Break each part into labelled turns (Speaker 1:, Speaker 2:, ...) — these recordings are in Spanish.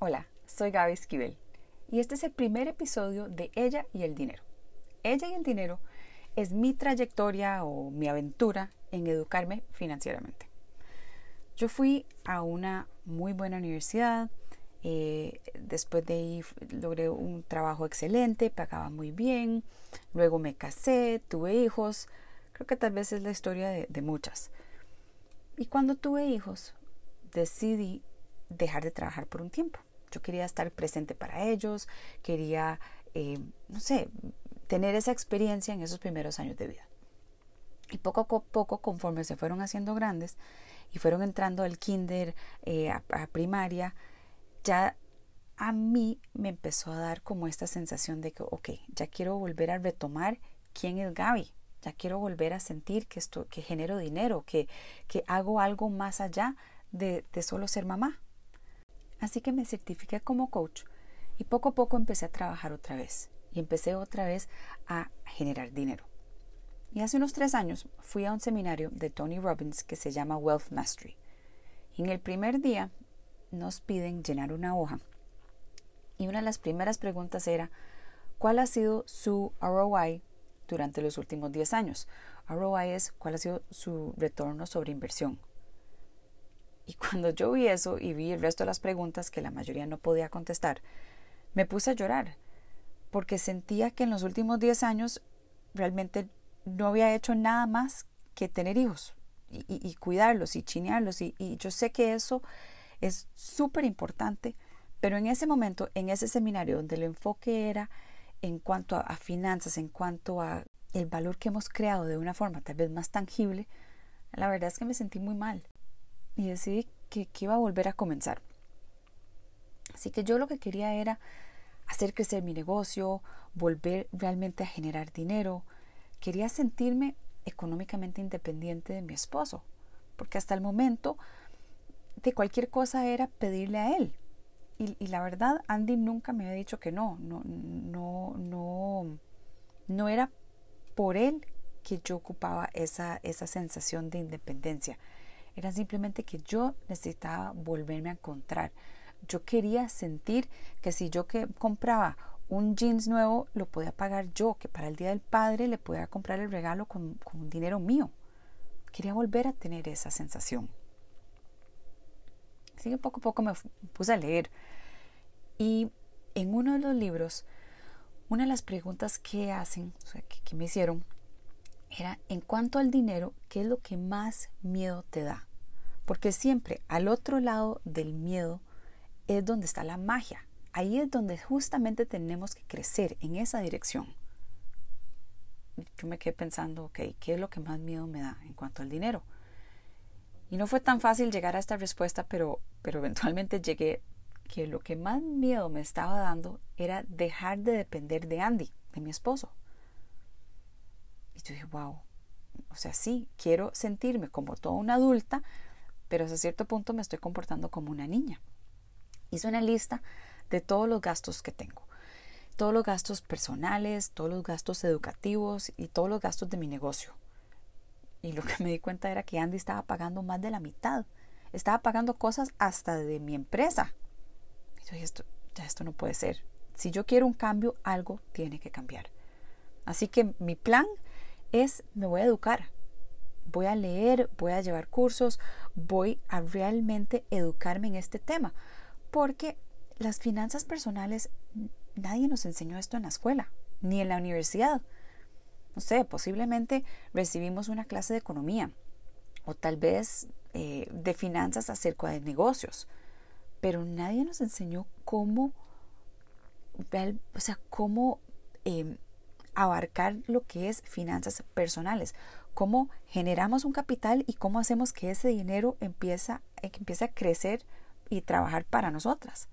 Speaker 1: Hola, soy Gaby Esquivel y este es el primer episodio de Ella y el Dinero. Ella y el Dinero es mi trayectoria o mi aventura en educarme financieramente. Yo fui a una muy buena universidad, eh, después de ahí logré un trabajo excelente, pagaba muy bien, luego me casé, tuve hijos, creo que tal vez es la historia de, de muchas. Y cuando tuve hijos, decidí dejar de trabajar por un tiempo. Yo quería estar presente para ellos, quería, eh, no sé, tener esa experiencia en esos primeros años de vida. Y poco a poco, conforme se fueron haciendo grandes y fueron entrando al kinder, eh, a, primaria, ya a mí me empezó a dar como esta sensación de que, ok, ya quiero volver a retomar quién es Gaby. Ya quiero volver a sentir que, esto, que genero dinero, que, que hago algo más allá de, de solo ser mamá. Así que me certifiqué como coach y poco a poco empecé a trabajar otra vez y empecé otra vez a generar dinero. Y hace unos tres años fui a un seminario de Tony Robbins que se llama Wealth Mastery. En el primer día nos piden llenar una hoja y una de las primeras preguntas era ¿cuál ha sido su ROI durante los últimos 10 años? ROI es cuál ha sido su retorno sobre inversión. Y cuando yo vi eso y vi el resto de las preguntas que la mayoría no podía contestar, me puse a llorar, porque sentía que en los últimos 10 años realmente no había hecho nada más que tener hijos y, cuidarlos y chinearlos. Y, yo sé que eso es súper importante, pero en ese momento, en ese seminario donde el enfoque era en cuanto a, a finanzas, en cuanto a el valor que hemos creado de una forma tal vez más tangible, la verdad es que me sentí muy mal y decidí que, iba a volver a comenzar. Así que yo lo que quería era hacer crecer mi negocio, volver realmente a generar dinero. Quería sentirme económicamente independiente de mi esposo, porque hasta el momento de cualquier cosa era pedirle a él. Y, la verdad, Andy nunca me había dicho que no, no, no, no, no era por él que yo ocupaba esa, esa sensación de independencia. Era simplemente que yo necesitaba volverme a encontrar. Yo quería sentir que si yo que compraba un jeans nuevo lo podía pagar yo, que para el Día del Padre le podía comprar el regalo con, con dinero mío. Quería volver a tener esa sensación. Así que poco a poco me puse a leer. Y en uno de los libros, una de las preguntas que hacen, que me hicieron, era en cuanto al dinero, ¿qué es lo que más miedo te da? Porque siempre al otro lado del miedo es donde está la magia. Ahí es donde justamente tenemos que crecer en esa dirección. Yo me quedé pensando, ok, ¿qué es lo que más miedo me da en cuanto al dinero? Y no fue tan fácil llegar a esta respuesta, pero, pero eventualmente llegué que lo que más miedo me estaba dando era dejar de depender de Andy, de mi esposo. Y yo dije, wow, o sea, sí, quiero sentirme como toda una adulta, pero hasta cierto punto me estoy comportando como una niña. Hice una lista de todos los gastos que tengo. Todos los gastos personales, todos los gastos educativos y todos los gastos de mi negocio. Y lo que me di cuenta era que Andy estaba pagando más de la mitad. Estaba pagando cosas hasta de mi empresa. Y yo dije, esto, ya esto no puede ser. Si yo quiero un cambio, algo tiene que cambiar. Así que mi plan es, me voy a educar voy a leer, voy a llevar cursos, voy a realmente educarme en este tema, porque las finanzas personales, nadie nos enseñó esto en la escuela, ni en la universidad. No sé, posiblemente recibimos una clase de economía o tal vez eh, de finanzas acerca de negocios, pero nadie nos enseñó cómo, cómo em, abarcar lo que es finanzas personales, cómo generamos un capital y cómo hacemos que ese dinero eh, empiece a crecer y trabajar para nosotras.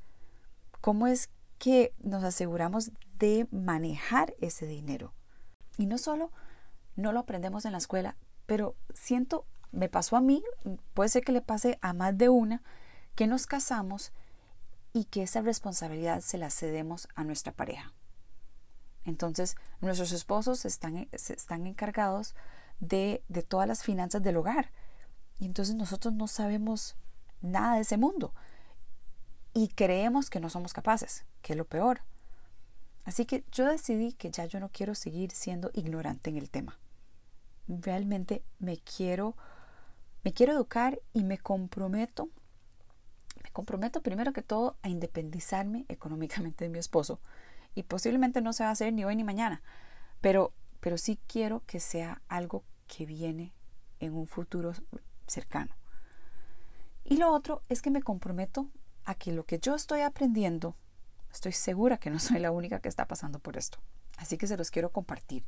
Speaker 1: ¿Cómo es que nos aseguramos de manejar ese dinero? Y no solo no lo aprendemos en la escuela, pero siento, me pasó a mí, puede ser que le pase a más de una, que nos casamos y que esa responsabilidad se la cedemos a nuestra pareja. Entonces, nuestros esposos están, están encargados de, todas las finanzas del hogar. Y entonces nosotros no sabemos nada de ese mundo. y creemos que no somos capaces, que es lo peor. Así que yo decidí que ya yo no quiero seguir siendo ignorante en el tema. Realmente me quiero me quiero educar y me comprometo me comprometo primero que todo a independizarme económicamente de mi esposo y posiblemente no se va a hacer ni hoy ni mañana, pero pero sí quiero que sea algo que viene en un futuro cercano. Y lo otro es que me comprometo a que lo que yo estoy aprendiendo, estoy segura que no soy la única que está pasando por esto. Así que se los quiero compartir.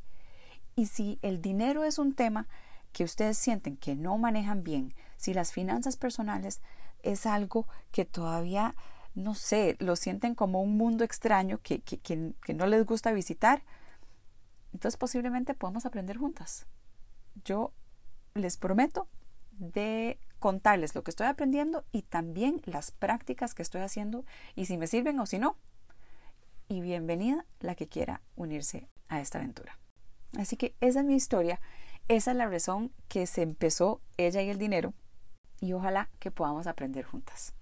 Speaker 1: Y si el dinero es un tema que ustedes sienten que no manejan bien, si las finanzas personales es algo que todavía, no sé, lo sienten como un mundo extraño que, que, que no les gusta visitar, entonces posiblemente podamos aprender juntas. Yo les prometo de contarles lo que estoy aprendiendo y también las prácticas que estoy haciendo y si me sirven o si no. Y bienvenida la que quiera unirse a esta aventura. Así que esa es mi historia, esa es la razón que se empezó ella y el dinero y ojalá que podamos aprender juntas.